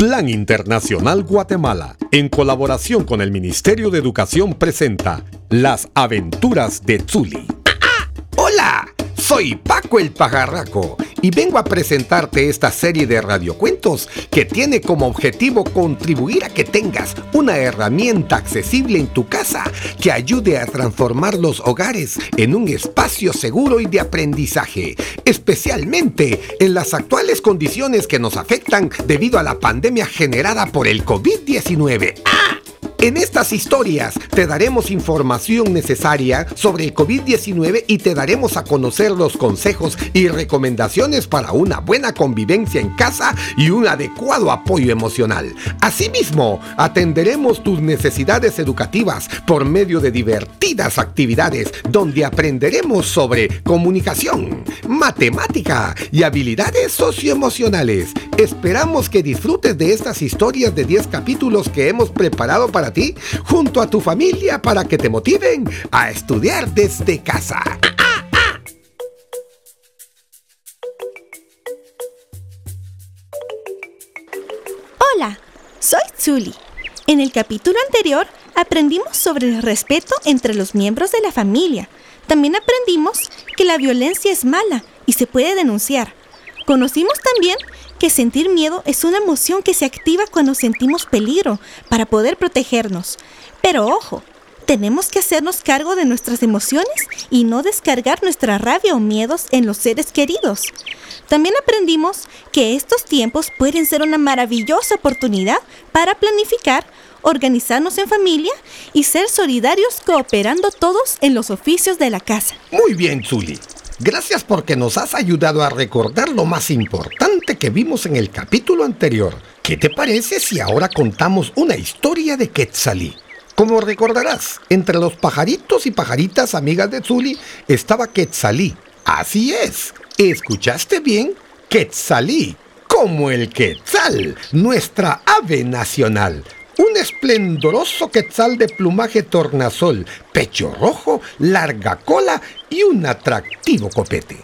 Plan Internacional Guatemala, en colaboración con el Ministerio de Educación, presenta Las aventuras de Zuli. Soy Paco el Pajarraco y vengo a presentarte esta serie de radiocuentos que tiene como objetivo contribuir a que tengas una herramienta accesible en tu casa que ayude a transformar los hogares en un espacio seguro y de aprendizaje, especialmente en las actuales condiciones que nos afectan debido a la pandemia generada por el COVID-19. ¡Ah! En estas historias te daremos información necesaria sobre el COVID-19 y te daremos a conocer los consejos y recomendaciones para una buena convivencia en casa y un adecuado apoyo emocional. Asimismo, atenderemos tus necesidades educativas por medio de divertidas actividades donde aprenderemos sobre comunicación, matemática y habilidades socioemocionales. Esperamos que disfrutes de estas historias de 10 capítulos que hemos preparado para junto a tu familia para que te motiven a estudiar desde casa. Hola, soy Zuli. En el capítulo anterior aprendimos sobre el respeto entre los miembros de la familia. También aprendimos que la violencia es mala y se puede denunciar. Conocimos también que sentir miedo es una emoción que se activa cuando sentimos peligro para poder protegernos. Pero ojo, tenemos que hacernos cargo de nuestras emociones y no descargar nuestra rabia o miedos en los seres queridos. También aprendimos que estos tiempos pueden ser una maravillosa oportunidad para planificar, organizarnos en familia y ser solidarios cooperando todos en los oficios de la casa. Muy bien, Zuli. Gracias porque nos has ayudado a recordar lo más importante que vimos en el capítulo anterior. ¿Qué te parece si ahora contamos una historia de Quetzalí? Como recordarás, entre los pajaritos y pajaritas amigas de Zuli estaba Quetzalí. Así es, ¿escuchaste bien? Quetzalí, como el quetzal, nuestra ave nacional un esplendoroso quetzal de plumaje tornasol, pecho rojo, larga cola y un atractivo copete.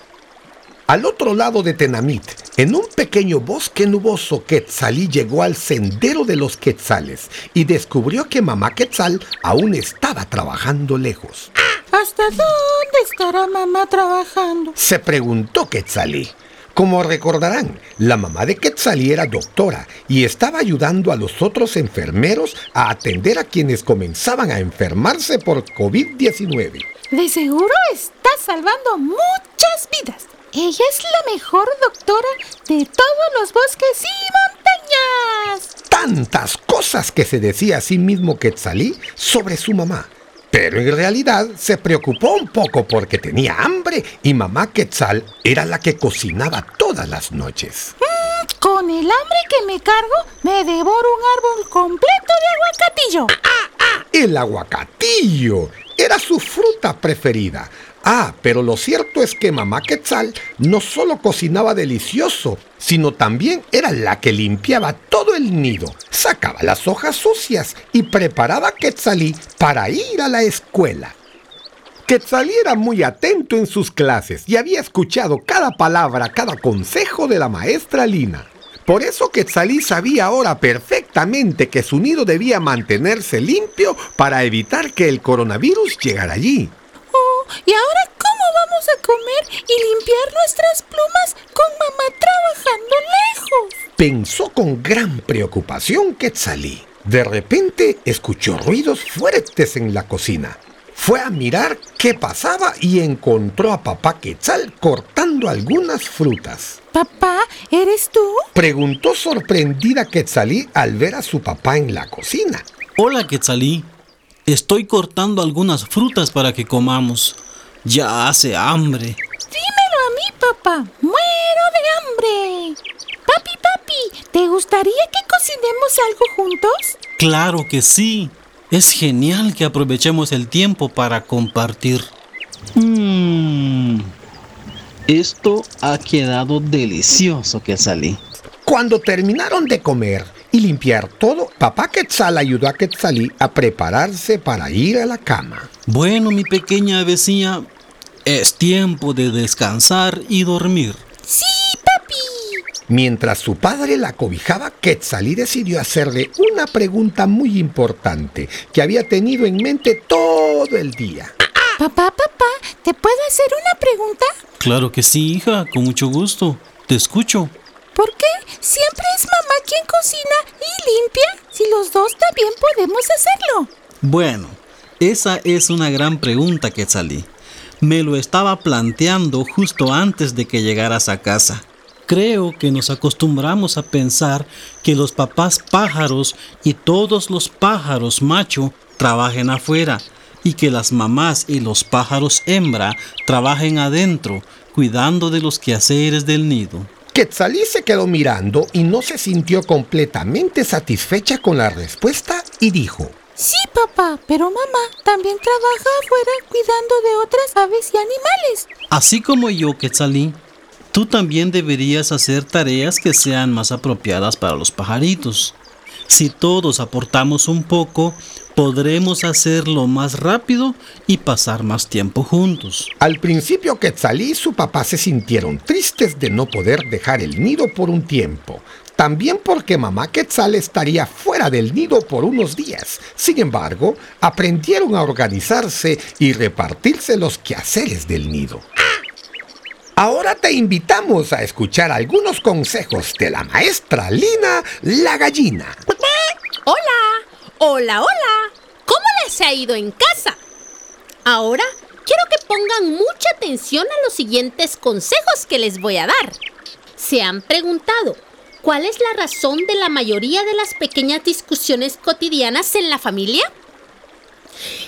Al otro lado de Tenamit, en un pequeño bosque nuboso, Quetzalí llegó al sendero de los quetzales y descubrió que mamá Quetzal aún estaba trabajando lejos. ¿Hasta dónde estará mamá trabajando? Se preguntó Quetzalí. Como recordarán, la mamá de Quetzalí era doctora y estaba ayudando a los otros enfermeros a atender a quienes comenzaban a enfermarse por COVID-19. De seguro está salvando muchas vidas. Ella es la mejor doctora de todos los bosques y montañas. Tantas cosas que se decía a sí mismo Quetzalí sobre su mamá. Pero en realidad se preocupó un poco porque tenía hambre y mamá Quetzal era la que cocinaba todas las noches. Mm, con el hambre que me cargo, me devoro un árbol completo de aguacatillo. ¡Ah, ah! El aguacatillo era su fruta preferida. Ah, pero lo cierto es que mamá Quetzal no solo cocinaba delicioso, sino también era la que limpiaba todo el nido, sacaba las hojas sucias y preparaba a Quetzalí para ir a la escuela. Quetzalí era muy atento en sus clases y había escuchado cada palabra, cada consejo de la maestra Lina. Por eso Quetzalí sabía ahora perfectamente que su nido debía mantenerse limpio para evitar que el coronavirus llegara allí. ¿Y ahora cómo vamos a comer y limpiar nuestras plumas con mamá trabajando lejos? Pensó con gran preocupación Quetzalí. De repente escuchó ruidos fuertes en la cocina. Fue a mirar qué pasaba y encontró a papá Quetzal cortando algunas frutas. ¿Papá, eres tú? Preguntó sorprendida Quetzalí al ver a su papá en la cocina. Hola Quetzalí, Estoy cortando algunas frutas para que comamos. Ya hace hambre. Dímelo a mí, papá. Muero de hambre. Papi, papi, ¿te gustaría que cocinemos algo juntos? Claro que sí. Es genial que aprovechemos el tiempo para compartir. Mmm. Esto ha quedado delicioso que salí. Cuando terminaron de comer, limpiar todo, papá Quetzal ayudó a Quetzalí a prepararse para ir a la cama. Bueno, mi pequeña vecina, es tiempo de descansar y dormir. Sí, papi. Mientras su padre la cobijaba, Quetzalí decidió hacerle una pregunta muy importante que había tenido en mente todo el día. Papá, papá, ¿te puedo hacer una pregunta? Claro que sí, hija, con mucho gusto. Te escucho. ¿Por qué siempre es mamá quien cocina y limpia si los dos también podemos hacerlo? Bueno, esa es una gran pregunta, Quetzalí. Me lo estaba planteando justo antes de que llegaras a casa. Creo que nos acostumbramos a pensar que los papás pájaros y todos los pájaros macho trabajen afuera y que las mamás y los pájaros hembra trabajen adentro, cuidando de los quehaceres del nido. Quetzalí se quedó mirando y no se sintió completamente satisfecha con la respuesta y dijo, Sí, papá, pero mamá también trabaja afuera cuidando de otras aves y animales. Así como yo, Quetzalí, tú también deberías hacer tareas que sean más apropiadas para los pajaritos. Si todos aportamos un poco, podremos hacerlo más rápido y pasar más tiempo juntos. Al principio Quetzalí y su papá se sintieron tristes de no poder dejar el nido por un tiempo. También porque mamá Quetzal estaría fuera del nido por unos días. Sin embargo, aprendieron a organizarse y repartirse los quehaceres del nido. Ahora te invitamos a escuchar algunos consejos de la maestra Lina la gallina. Hola, hola, hola. ¿Cómo les ha ido en casa? Ahora quiero que pongan mucha atención a los siguientes consejos que les voy a dar. ¿Se han preguntado cuál es la razón de la mayoría de las pequeñas discusiones cotidianas en la familia?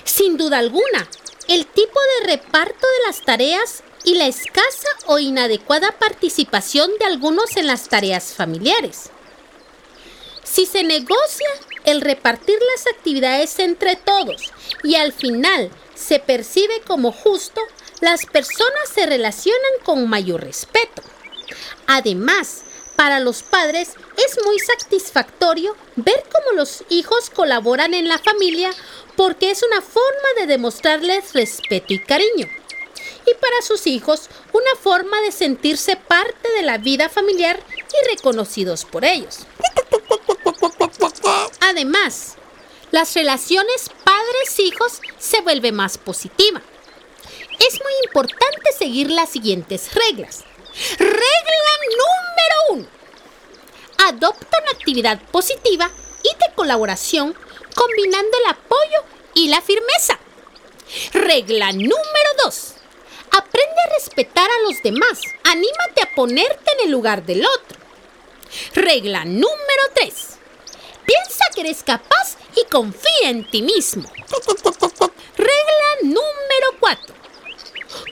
Sin duda alguna, el tipo de reparto de las tareas y la escasa o inadecuada participación de algunos en las tareas familiares. Si se negocia el repartir las actividades entre todos y al final se percibe como justo, las personas se relacionan con mayor respeto. Además, para los padres es muy satisfactorio ver cómo los hijos colaboran en la familia porque es una forma de demostrarles respeto y cariño y para sus hijos una forma de sentirse parte de la vida familiar y reconocidos por ellos. Además, las relaciones padres-hijos se vuelven más positiva. Es muy importante seguir las siguientes reglas. Regla número uno. Adopta una actividad positiva y de colaboración combinando el apoyo y la firmeza. Regla número dos. Aprende a respetar a los demás. Anímate a ponerte en el lugar del otro. Regla número 3. Piensa que eres capaz y confía en ti mismo. Regla número 4.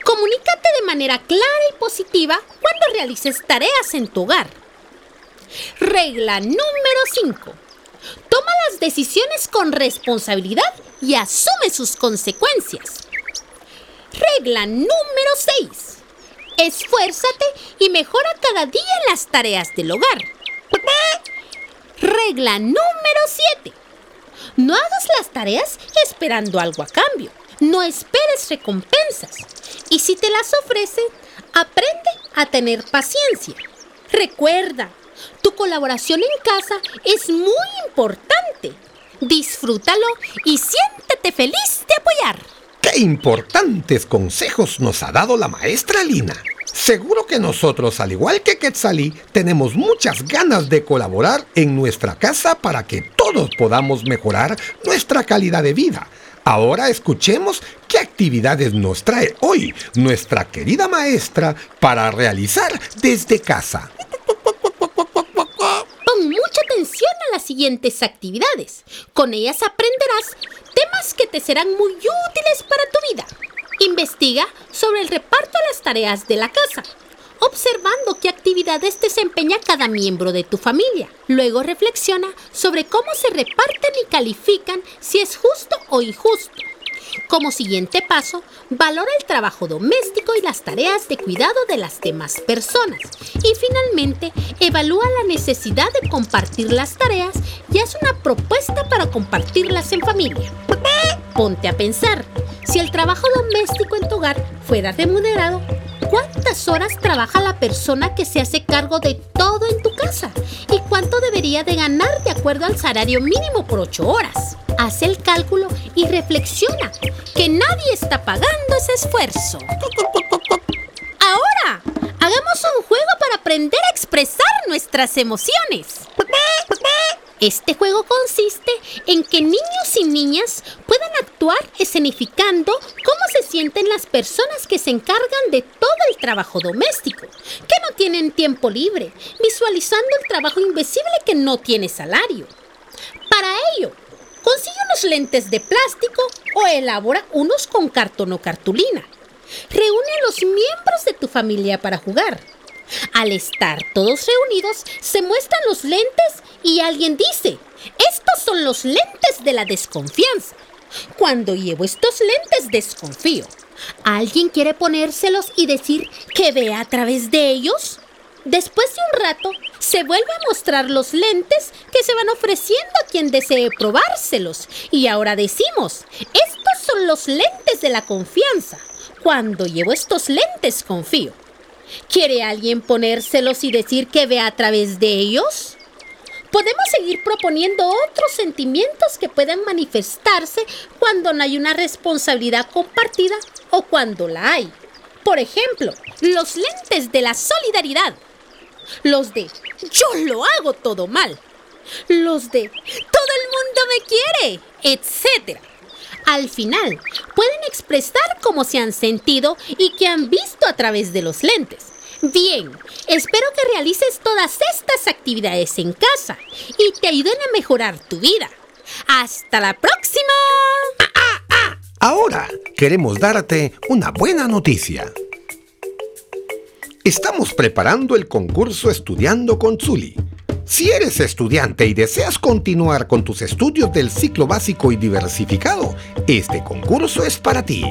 Comunícate de manera clara y positiva cuando realices tareas en tu hogar. Regla número 5. Toma las decisiones con responsabilidad y asume sus consecuencias. Regla número 6. Esfuérzate y mejora cada día en las tareas del hogar. Regla número 7. No hagas las tareas esperando algo a cambio. No esperes recompensas. Y si te las ofrecen, aprende a tener paciencia. Recuerda, tu colaboración en casa es muy importante. Disfrútalo y siéntete feliz de apoyar. ¡Qué importantes consejos nos ha dado la maestra Lina! Seguro que nosotros, al igual que Quetzalí, tenemos muchas ganas de colaborar en nuestra casa para que todos podamos mejorar nuestra calidad de vida. Ahora escuchemos qué actividades nos trae hoy nuestra querida maestra para realizar desde casa. Pon mucha atención a las siguientes actividades. Con ellas aprenderás temas que te serán muy útiles para tu vida. Investiga sobre el reparto de las tareas de la casa, observando qué actividades desempeña cada miembro de tu familia. Luego reflexiona sobre cómo se reparten y califican si es justo o injusto. Como siguiente paso, valora el trabajo doméstico y las tareas de cuidado de las demás personas. Y finalmente, evalúa la necesidad de compartir las tareas y haz una propuesta para compartirlas en familia. Ponte a pensar, si el trabajo doméstico en tu hogar fuera remunerado, cuántas horas trabaja la persona que se hace cargo de todo en tu casa y cuánto debería de ganar de acuerdo al salario mínimo por ocho horas. Haz el cálculo y reflexiona que nadie está pagando ese esfuerzo. Ahora, hagamos un juego para aprender a expresar nuestras emociones. Este juego consiste en que niños y niñas puedan actuar escenificando cómo se sienten las personas que se encargan de todo el trabajo doméstico, que no tienen tiempo libre, visualizando el trabajo invisible que no tiene salario. Para ello, consigue unos lentes de plástico o elabora unos con cartón o cartulina. Reúne a los miembros de tu familia para jugar. Al estar todos reunidos, se muestran los lentes y alguien dice, estos son los lentes de la desconfianza. Cuando llevo estos lentes desconfío. ¿Alguien quiere ponérselos y decir que ve a través de ellos? Después de un rato, se vuelve a mostrar los lentes que se van ofreciendo a quien desee probárselos. Y ahora decimos, estos son los lentes de la confianza. Cuando llevo estos lentes confío. ¿Quiere alguien ponérselos y decir que ve a través de ellos? Podemos seguir proponiendo otros sentimientos que pueden manifestarse cuando no hay una responsabilidad compartida o cuando la hay. Por ejemplo, los lentes de la solidaridad. Los de yo lo hago todo mal. Los de todo el mundo me quiere, etc. Al final, pueden expresar cómo se han sentido y qué han visto a través de los lentes. Bien, espero que realices todas estas actividades en casa y te ayuden a mejorar tu vida. ¡Hasta la próxima! Ahora queremos darte una buena noticia. Estamos preparando el concurso Estudiando con Zuli. Si eres estudiante y deseas continuar con tus estudios del ciclo básico y diversificado, este concurso es para ti.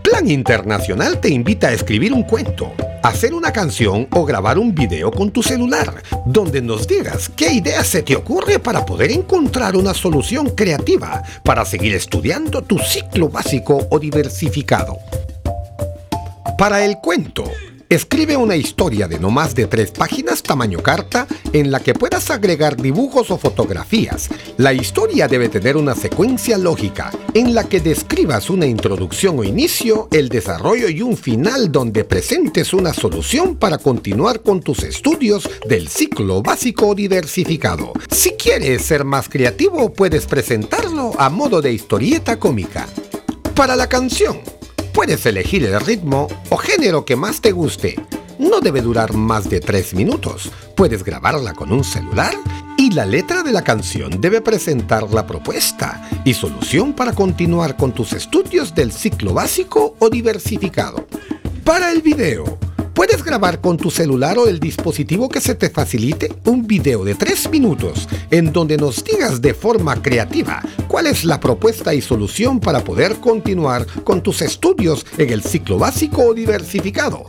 Plan Internacional te invita a escribir un cuento, hacer una canción o grabar un video con tu celular, donde nos digas qué idea se te ocurre para poder encontrar una solución creativa para seguir estudiando tu ciclo básico o diversificado. Para el cuento, Escribe una historia de no más de tres páginas tamaño carta en la que puedas agregar dibujos o fotografías. La historia debe tener una secuencia lógica en la que describas una introducción o inicio, el desarrollo y un final donde presentes una solución para continuar con tus estudios del ciclo básico diversificado. Si quieres ser más creativo, puedes presentarlo a modo de historieta cómica. Para la canción, Puedes elegir el ritmo o género que más te guste. No debe durar más de 3 minutos. Puedes grabarla con un celular y la letra de la canción debe presentar la propuesta y solución para continuar con tus estudios del ciclo básico o diversificado. Para el video, Puedes grabar con tu celular o el dispositivo que se te facilite un video de 3 minutos en donde nos digas de forma creativa cuál es la propuesta y solución para poder continuar con tus estudios en el ciclo básico o diversificado.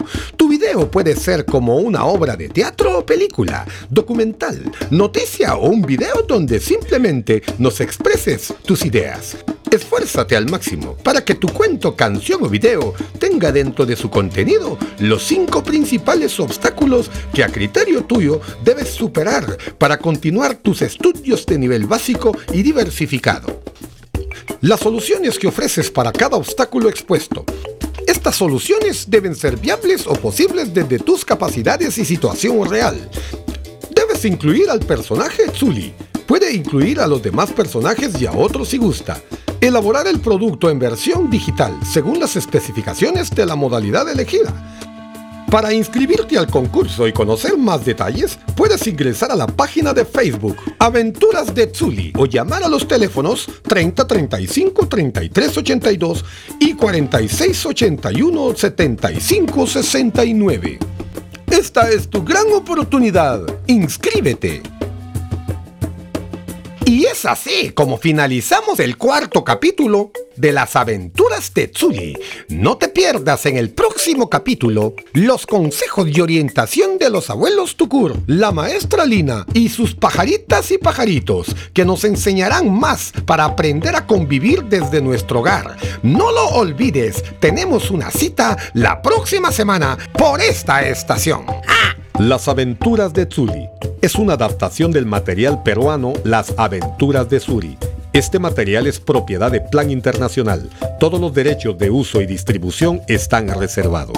Video puede ser como una obra de teatro o película, documental, noticia o un video donde simplemente nos expreses tus ideas. Esfuérzate al máximo para que tu cuento, canción o video tenga dentro de su contenido los cinco principales obstáculos que a criterio tuyo debes superar para continuar tus estudios de nivel básico y diversificado. Las soluciones que ofreces para cada obstáculo expuesto estas soluciones deben ser viables o posibles desde tus capacidades y situación real. Debes incluir al personaje Zuli. Puede incluir a los demás personajes y a otros si gusta. Elaborar el producto en versión digital según las especificaciones de la modalidad elegida. Para inscribirte al concurso y conocer más detalles, puedes ingresar a la página de Facebook Aventuras de Tsuli o llamar a los teléfonos 3035 3382 y 4681 7569. Esta es tu gran oportunidad. Inscríbete. Y es así como finalizamos el cuarto capítulo de las aventuras de Tsuli. No te pierdas en el próximo capítulo los consejos y orientación de los abuelos Tukur, la maestra Lina y sus pajaritas y pajaritos que nos enseñarán más para aprender a convivir desde nuestro hogar. No lo olvides, tenemos una cita la próxima semana por esta estación. Las aventuras de Tsuli es una adaptación del material peruano Las aventuras de Suri. Este material es propiedad de Plan Internacional. Todos los derechos de uso y distribución están reservados.